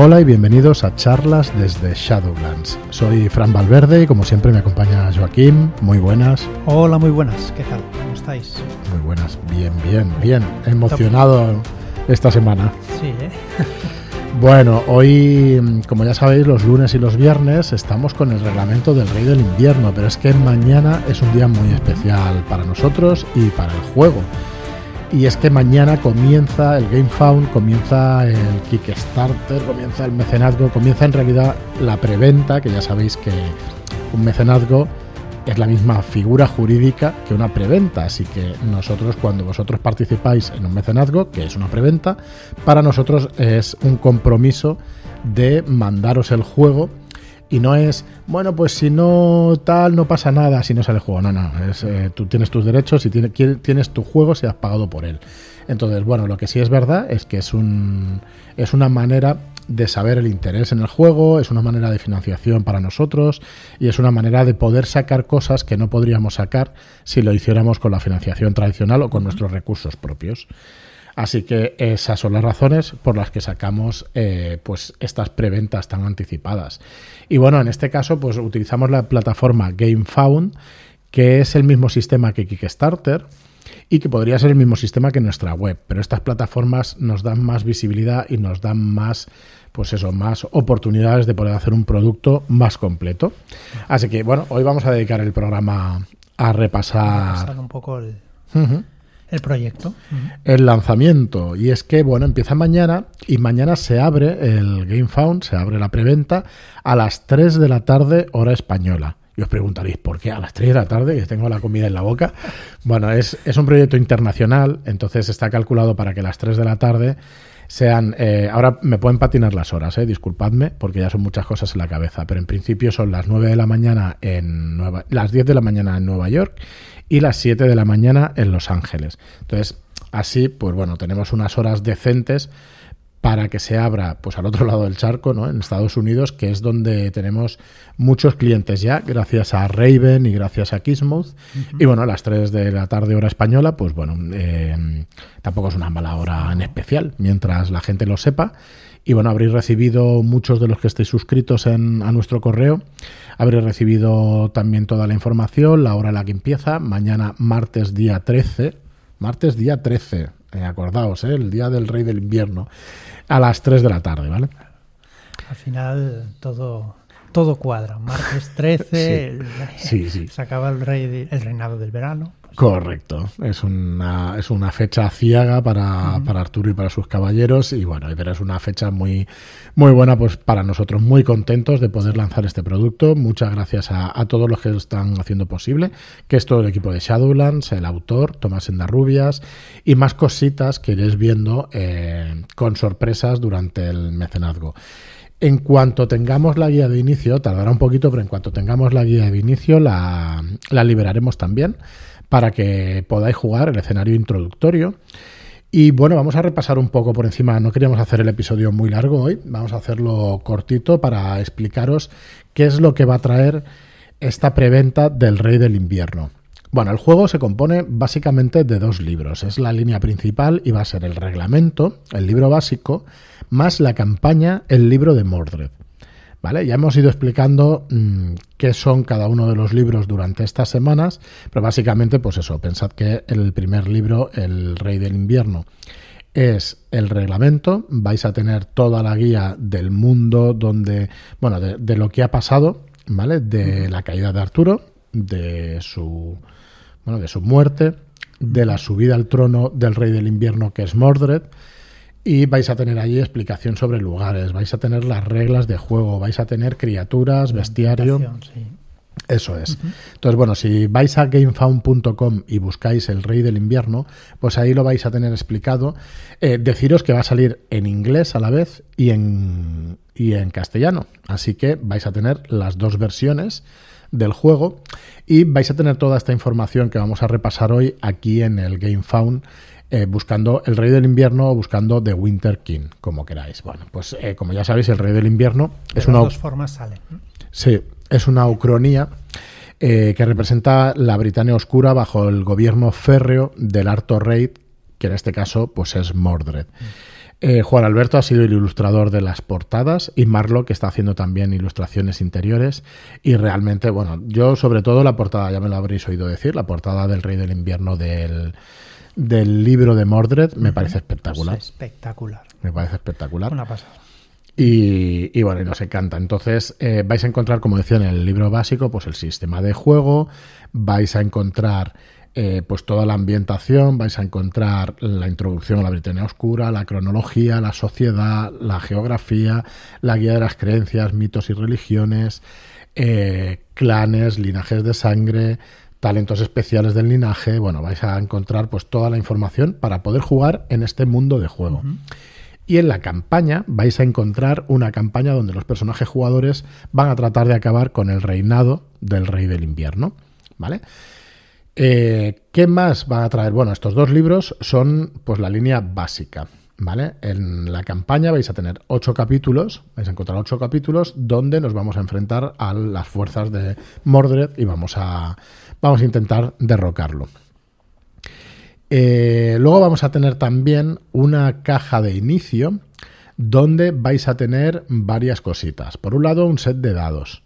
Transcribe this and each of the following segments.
Hola y bienvenidos a charlas desde Shadowlands. Soy Fran Valverde y como siempre me acompaña Joaquín. Muy buenas. Hola, muy buenas. ¿Qué tal? ¿Cómo estáis? Muy buenas. Bien, bien, bien. Emocionado esta semana. Sí, ¿eh? Bueno, hoy, como ya sabéis, los lunes y los viernes estamos con el reglamento del Rey del Invierno, pero es que mañana es un día muy especial para nosotros y para el juego. Y es que mañana comienza el GameFound, comienza el Kickstarter, comienza el mecenazgo, comienza en realidad la preventa, que ya sabéis que un mecenazgo es la misma figura jurídica que una preventa. Así que nosotros, cuando vosotros participáis en un mecenazgo, que es una preventa, para nosotros es un compromiso de mandaros el juego y no es, bueno, pues si no tal, no pasa nada si no sale el juego. No, no, es, eh, tú tienes tus derechos y tienes, tienes tu juego si has pagado por él. Entonces, bueno, lo que sí es verdad es que es, un, es una manera de saber el interés en el juego, es una manera de financiación para nosotros y es una manera de poder sacar cosas que no podríamos sacar si lo hiciéramos con la financiación tradicional o con nuestros recursos propios. Así que esas son las razones por las que sacamos eh, pues estas preventas tan anticipadas. Y bueno, en este caso, pues utilizamos la plataforma GameFound, que es el mismo sistema que Kickstarter y que podría ser el mismo sistema que nuestra web. Pero estas plataformas nos dan más visibilidad y nos dan más pues eso, más oportunidades de poder hacer un producto más completo. Así que bueno, hoy vamos a dedicar el programa a repasar, un poco el, el proyecto. El lanzamiento. Y es que, bueno, empieza mañana y mañana se abre el GameFound, se abre la preventa a las 3 de la tarde, hora española. Y os preguntaréis, ¿por qué a las 3 de la tarde? Que tengo la comida en la boca. Bueno, es, es un proyecto internacional, entonces está calculado para que las 3 de la tarde sean. Eh, ahora me pueden patinar las horas, eh, disculpadme, porque ya son muchas cosas en la cabeza, pero en principio son las 9 de la mañana en Nueva, las 10 de la mañana en Nueva York y las 7 de la mañana en Los Ángeles. Entonces, así, pues bueno, tenemos unas horas decentes para que se abra pues al otro lado del charco, ¿no? en Estados Unidos, que es donde tenemos muchos clientes ya, gracias a Raven y gracias a Kismuth. Y bueno, a las 3 de la tarde hora española, pues bueno, eh, tampoco es una mala hora en especial, mientras la gente lo sepa. Y bueno, habréis recibido muchos de los que estéis suscritos en, a nuestro correo. Habréis recibido también toda la información, la hora a la que empieza, mañana martes día 13. Martes día 13, eh, acordaos, eh, el día del rey del invierno, a las 3 de la tarde, ¿vale? Al final todo todo cuadra. Martes 13, se acaba el, rey el reinado del verano. Correcto. Es una, es una fecha ciaga para, para, Arturo y para sus caballeros. Y bueno, pero es una fecha muy, muy buena pues, para nosotros. Muy contentos de poder lanzar este producto. Muchas gracias a, todos los que lo están haciendo posible, que es todo el equipo de Shadowlands, el autor, Tomás Endarrubias, y más cositas que iréis viendo eh, con sorpresas durante el mecenazgo. En cuanto tengamos la guía de inicio, tardará un poquito, pero en cuanto tengamos la guía de inicio la, la liberaremos también para que podáis jugar el escenario introductorio. Y bueno, vamos a repasar un poco por encima. No queríamos hacer el episodio muy largo hoy, vamos a hacerlo cortito para explicaros qué es lo que va a traer esta preventa del Rey del Invierno. Bueno, el juego se compone básicamente de dos libros. Es la línea principal y va a ser el reglamento, el libro básico, más la campaña, el libro de Mordred. ¿Vale? Ya hemos ido explicando mm, qué son cada uno de los libros durante estas semanas, pero básicamente, pues eso, pensad que el primer libro, El Rey del Invierno, es el reglamento, vais a tener toda la guía del mundo donde, bueno, de, de lo que ha pasado, ¿vale? De la caída de Arturo, de su, bueno, de su muerte, de la subida al trono del Rey del Invierno, que es Mordred, y vais a tener allí explicación sobre lugares, vais a tener las reglas de juego, vais a tener criaturas, bestiario. Eso es. Entonces, bueno, si vais a gamefound.com y buscáis el Rey del Invierno, pues ahí lo vais a tener explicado. Eh, deciros que va a salir en inglés a la vez y en, y en castellano. Así que vais a tener las dos versiones del juego y vais a tener toda esta información que vamos a repasar hoy aquí en el GameFound eh, buscando El Rey del Invierno o buscando The Winter King, como queráis. Bueno, pues eh, como ya sabéis, El Rey del Invierno es una... dos formas salen. Sí, es una ucronía eh, que representa la Britania oscura bajo el gobierno férreo del Arto Rey, que en este caso pues es Mordred. Eh, Juan Alberto ha sido el ilustrador de las portadas y Marlock está haciendo también ilustraciones interiores y realmente, bueno, yo sobre todo la portada, ya me lo habréis oído decir, la portada del Rey del Invierno del, del libro de Mordred me parece espectacular. espectacular. Me parece espectacular. Una pasada. Y, bueno, y nos encanta. Entonces, eh, vais a encontrar, como decía en el libro básico, pues el sistema de juego, vais a encontrar eh, pues toda la ambientación, vais a encontrar la introducción a la Britania Oscura, la cronología, la sociedad, la geografía, la guía de las creencias, mitos y religiones, eh, clanes, linajes de sangre, talentos especiales del linaje. Bueno, vais a encontrar pues toda la información para poder jugar en este mundo de juego. Y en la campaña vais a encontrar una campaña donde los personajes jugadores van a tratar de acabar con el reinado del rey del invierno. ¿Vale? Eh, ¿Qué más va a traer? Bueno, estos dos libros son pues la línea básica. ¿Vale? En la campaña vais a tener ocho capítulos, vais a encontrar ocho capítulos donde nos vamos a enfrentar a las fuerzas de Mordred y vamos a, vamos a intentar derrocarlo. Eh, luego vamos a tener también una caja de inicio donde vais a tener varias cositas. Por un lado, un set de dados.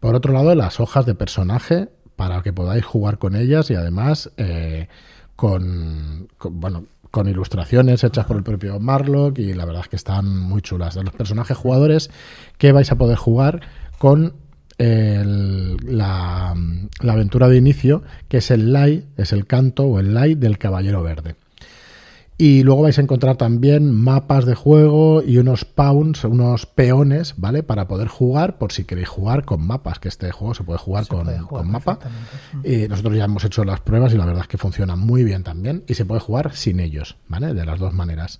Por otro lado, las hojas de personaje para que podáis jugar con ellas y además eh, con, bueno, con ilustraciones hechas por el propio Marlock y la verdad es que están muy chulas. De los personajes jugadores que vais a poder jugar con la, aventura de inicio, que es el lay, es el canto o el lay del Caballero Verde. Y luego vais a encontrar también mapas de juego y unos pawns, unos peones, ¿vale? Para poder jugar, por si queréis jugar con mapas, que este juego se puede jugar, con, con, mapa. Y nosotros ya hemos hecho las pruebas y la verdad es que funciona muy bien también. Y se puede jugar sin ellos, ¿vale? De las dos maneras.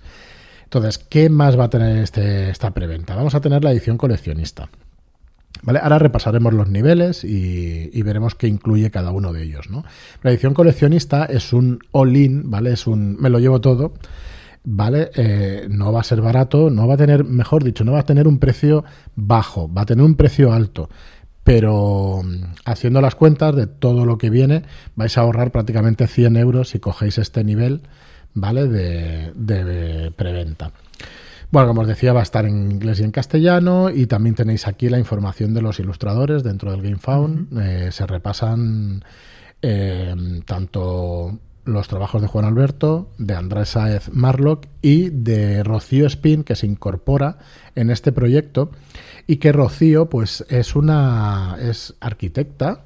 Entonces, ¿qué más va a tener este, esta preventa? Vamos a tener la edición coleccionista. ¿Vale? Ahora repasaremos los niveles y, veremos qué incluye cada uno de ellos. ¿no? La edición coleccionista es un all-in, ¿vale? Es un me lo llevo todo. ¿Vale? Eh, no va a ser barato, no va a tener, mejor dicho, no va a tener un precio bajo, va a tener un precio alto. Pero mm, haciendo las cuentas de todo lo que viene, vais a ahorrar prácticamente 100 euros si cogéis este nivel, ¿vale? De, de preventa. Bueno, como os decía, va a estar en inglés y en castellano y también tenéis aquí la información de los ilustradores dentro del GameFound. Eh, se repasan eh, tanto los trabajos de Juan Alberto, de Andrés Saez Marlock y de Rocío Spin, que se incorpora en este proyecto y que Rocío pues es una es arquitecta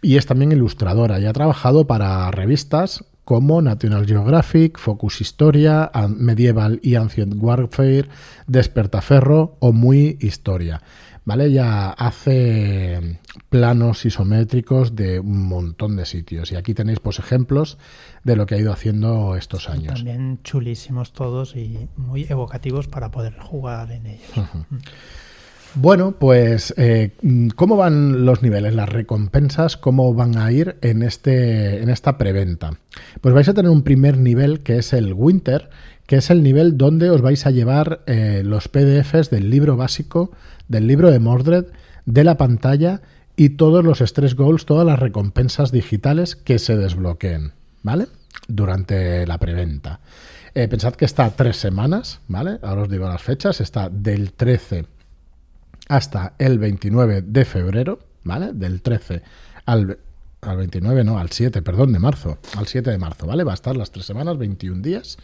y es también ilustradora y ha trabajado para revistas como National Geographic, Focus Historia, Medieval y Ancient Warfare, Despertaferro o Muy Historia. ¿Vale? Ya hace planos isométricos de un montón de sitios. Y aquí tenéis pues ejemplos de lo que ha ido haciendo estos años. También chulísimos todos y muy evocativos para poder jugar en ellos. Bueno, pues eh, ¿cómo van los niveles, las recompensas? ¿Cómo van a ir en, este, en esta preventa? Pues vais a tener un primer nivel que es el Winter, que es el nivel donde os vais a llevar eh, los PDFs del libro básico, del libro de Mordred, de la pantalla y todos los stress goals, todas las recompensas digitales que se desbloqueen, ¿vale? Durante la preventa. Eh, pensad que está tres semanas, ¿vale? Ahora os digo las fechas, está del 13 hasta el 29 de febrero, ¿vale? Del 13 al, al 29, no, al 7, perdón, de marzo, al 7 de marzo, ¿vale? Va a estar las tres semanas, 21 días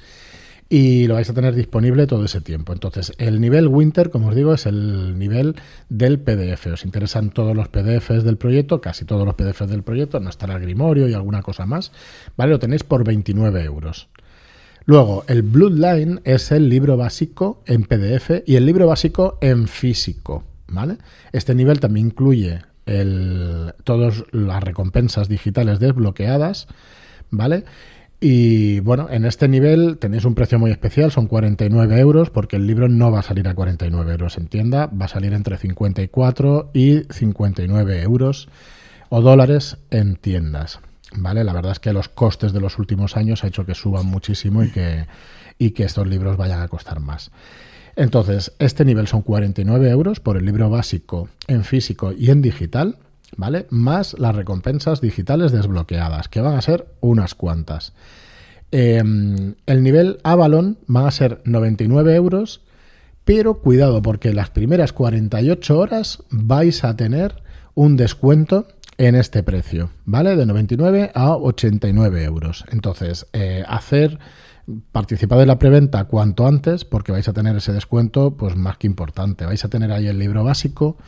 y lo vais a tener disponible todo ese tiempo. Entonces, el nivel Winter, como os digo, es el nivel del PDF. Os interesan todos los PDFs del proyecto, casi todos los PDFs del proyecto, no estará Grimorio y alguna cosa más, ¿vale? Lo tenéis por 29 euros. Luego, el Bloodline es el libro básico en PDF y el libro básico en físico. ¿vale? Este nivel también incluye todas las recompensas digitales desbloqueadas, ¿vale? Y bueno, en este nivel tenéis un precio muy especial, son 49 euros, porque el libro no va a salir a 49 euros en tienda, va a salir entre 54 y 59 euros o dólares en tiendas. ¿Vale? La verdad es que los costes de los últimos años ha hecho que suban muchísimo y que, y que estos libros vayan a costar más. Entonces, este nivel son 49 euros por el libro básico en físico y en digital, ¿vale? Más las recompensas digitales desbloqueadas, que van a ser unas cuantas. Em, el nivel Avalon van a ser 99 euros, pero cuidado porque las primeras 48 horas vais a tener un descuento en este precio, ¿vale? De 99 a 89 euros. Entonces, eh, hacer participad de la preventa cuanto antes porque vais a tener ese descuento pues más que importante. Vais a tener ahí el libro básico,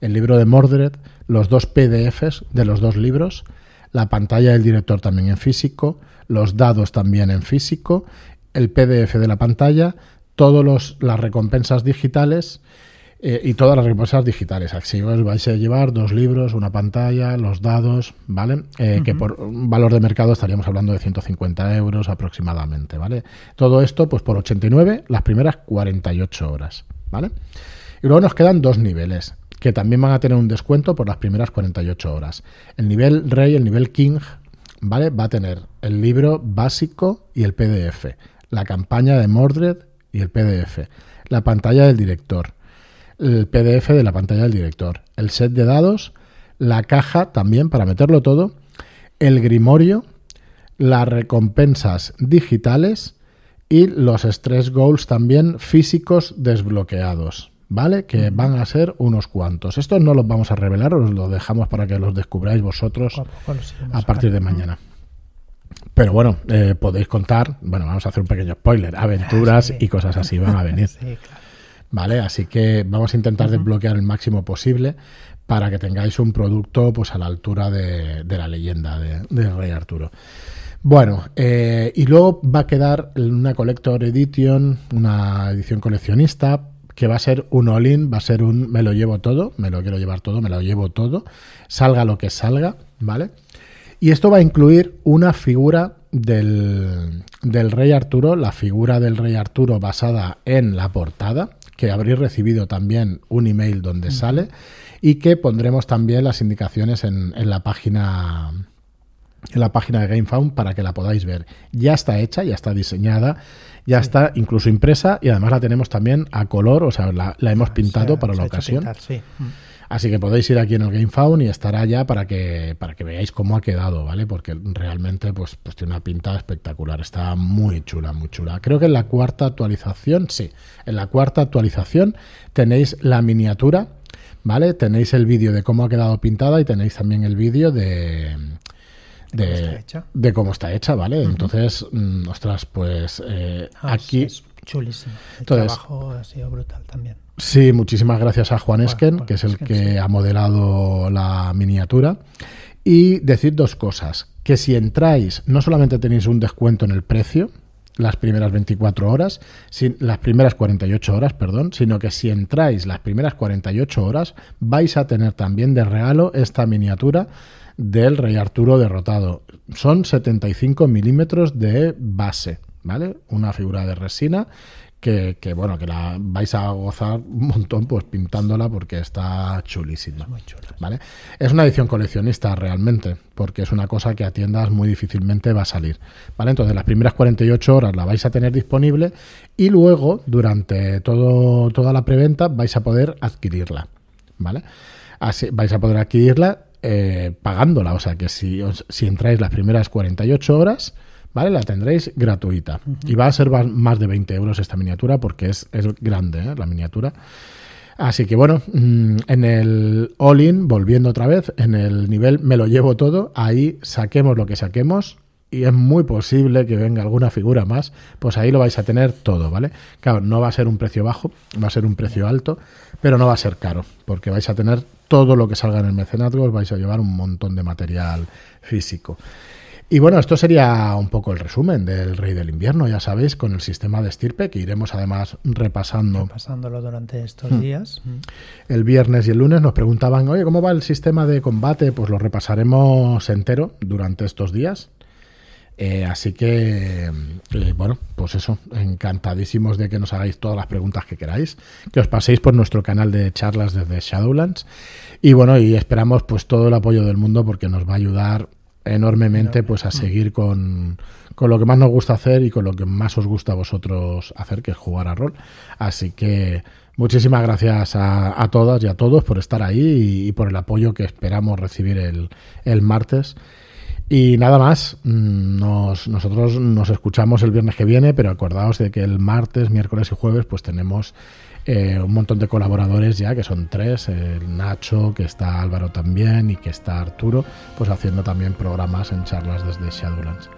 el libro de Mordred, los dos PDFs de los dos libros, la pantalla del director también en físico, los dados también en físico, el PDF de la pantalla, todas las recompensas digitales eh, y todas las recompensas digitales. Así os vais a llevar dos libros, una pantalla, los dados, ¿vale? Eh, que por un valor de mercado estaríamos hablando de 150 euros aproximadamente, ¿vale? Todo esto, pues por 89, las primeras 48 horas, ¿vale? Y luego nos quedan dos niveles que también van a tener un descuento por las primeras 48 horas. El nivel Rey, el nivel King, ¿vale? Va a tener el libro básico y el PDF, la campaña de Mordred y el PDF, la pantalla del director, el PDF de la pantalla del director, el set de dados, la caja también para meterlo todo, el grimorio, las recompensas digitales y los stress goals también físicos desbloqueados. ¿Vale? Que van a ser unos cuantos. Estos no los vamos a revelar, os los dejamos para que los descubráis vosotros a partir de mañana. Pero bueno, eh, podéis contar, bueno, vamos a hacer un pequeño spoiler, aventuras y cosas así van a venir. Sí, claro. ¿Vale? Así que vamos a intentar desbloquear el máximo posible para que tengáis un producto pues a la altura de, la leyenda de, del Rey Arturo. Bueno, eh, y luego va a quedar una Collector Edition, una edición coleccionista, que va a ser un all-in, va a ser un me lo llevo todo, me lo quiero llevar todo, me lo llevo todo, salga lo que salga, ¿vale? Y esto va a incluir una figura del, del Rey Arturo, la figura del Rey Arturo basada en la portada, que habréis recibido también un email donde sale y que pondremos también las indicaciones en, la página en la página de GameFound para que la podáis ver. Ya está hecha, ya está diseñada, ya está incluso impresa y además la tenemos también a color, o sea, la, hemos pintado para la ocasión. Así que podéis ir aquí en el GameFound y estará ya para que, para que veáis cómo ha quedado, ¿vale? Porque realmente pues, pues tiene una pinta espectacular. Está muy chula, muy chula. Creo que en la cuarta actualización, sí, en la cuarta actualización tenéis la miniatura, ¿vale? Tenéis el vídeo de cómo ha quedado pintada y tenéis también el vídeo de, de, de, cómo está hecha, ¿vale? Entonces, mm, ostras, pues eh, ah, aquí... Es chulísimo. El trabajo ha sido brutal también. Sí, muchísimas gracias a Juan Esken, que es el que ha modelado la miniatura. Y decir dos cosas, que si entráis, no solamente tenéis un descuento en el precio, las primeras 24 horas, las primeras 48 horas, perdón, sino que si entráis las primeras 48 horas, vais a tener también de regalo esta miniatura del Rey Arturo derrotado. Son 75 milímetros de base, ¿vale? Una figura de resina que, bueno, que la vais a gozar un montón pues pintándola porque está chulísima. Es, muy ¿vale? es una edición coleccionista realmente, porque es una cosa que a tiendas muy difícilmente va a salir. ¿vale? Entonces las primeras 48 horas la vais a tener disponible y luego durante todo, toda la preventa vais a poder adquirirla. ¿vale? Así, vais a poder adquirirla eh, pagándola, o sea que si, si entráis las primeras 48 horas ¿vale? La tendréis gratuita. Y va a ser más de 20 euros esta miniatura porque es, grande ¿eh? la miniatura. Así que bueno, mm, en el all-in, volviendo otra vez, en el nivel me lo llevo todo, ahí saquemos lo que saquemos y es muy posible que venga alguna figura más, pues ahí lo vais a tener todo, ¿vale? Claro, no va a ser un precio bajo, va a ser un precio alto, pero no va a ser caro, porque vais a tener todo lo que salga en el mecenazgo, vais a llevar un montón de material físico. Y bueno, esto sería un poco el resumen del Rey del Invierno, ya sabéis, con el sistema de estirpe, que iremos además repasando. Repasándolo durante estos hmm. días. Hmm. El viernes y el lunes nos preguntaban, oye, ¿cómo va el sistema de combate? Pues lo repasaremos entero durante estos días. Eh, así que, eh, bueno, pues eso, encantadísimos de que nos hagáis todas las preguntas que queráis, que os paséis por nuestro canal de charlas desde Shadowlands y bueno, y esperamos pues todo el apoyo del mundo porque nos va a ayudar enormemente pues a seguir con, con, lo que más nos gusta hacer y con lo que más os gusta a vosotros hacer, que es jugar a rol. Así que muchísimas gracias a, a todas y a todos por estar ahí y, por el apoyo que esperamos recibir el, el martes. Y nada más, mm, nosotros nos escuchamos el viernes que viene, pero acordaos de que el martes, miércoles y jueves pues tenemos eh, un montón de colaboradores ya, que son tres, el Nacho, que está Álvaro también y que está Arturo, pues haciendo también programas en charlas desde Shadowlands.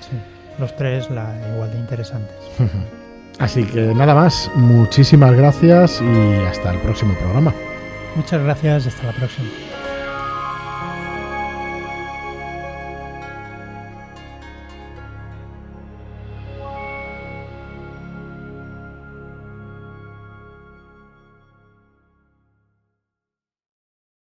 Sí, los tres la, igual de interesantes. Así que nada más, muchísimas gracias y hasta el próximo programa. Muchas gracias y hasta la próxima.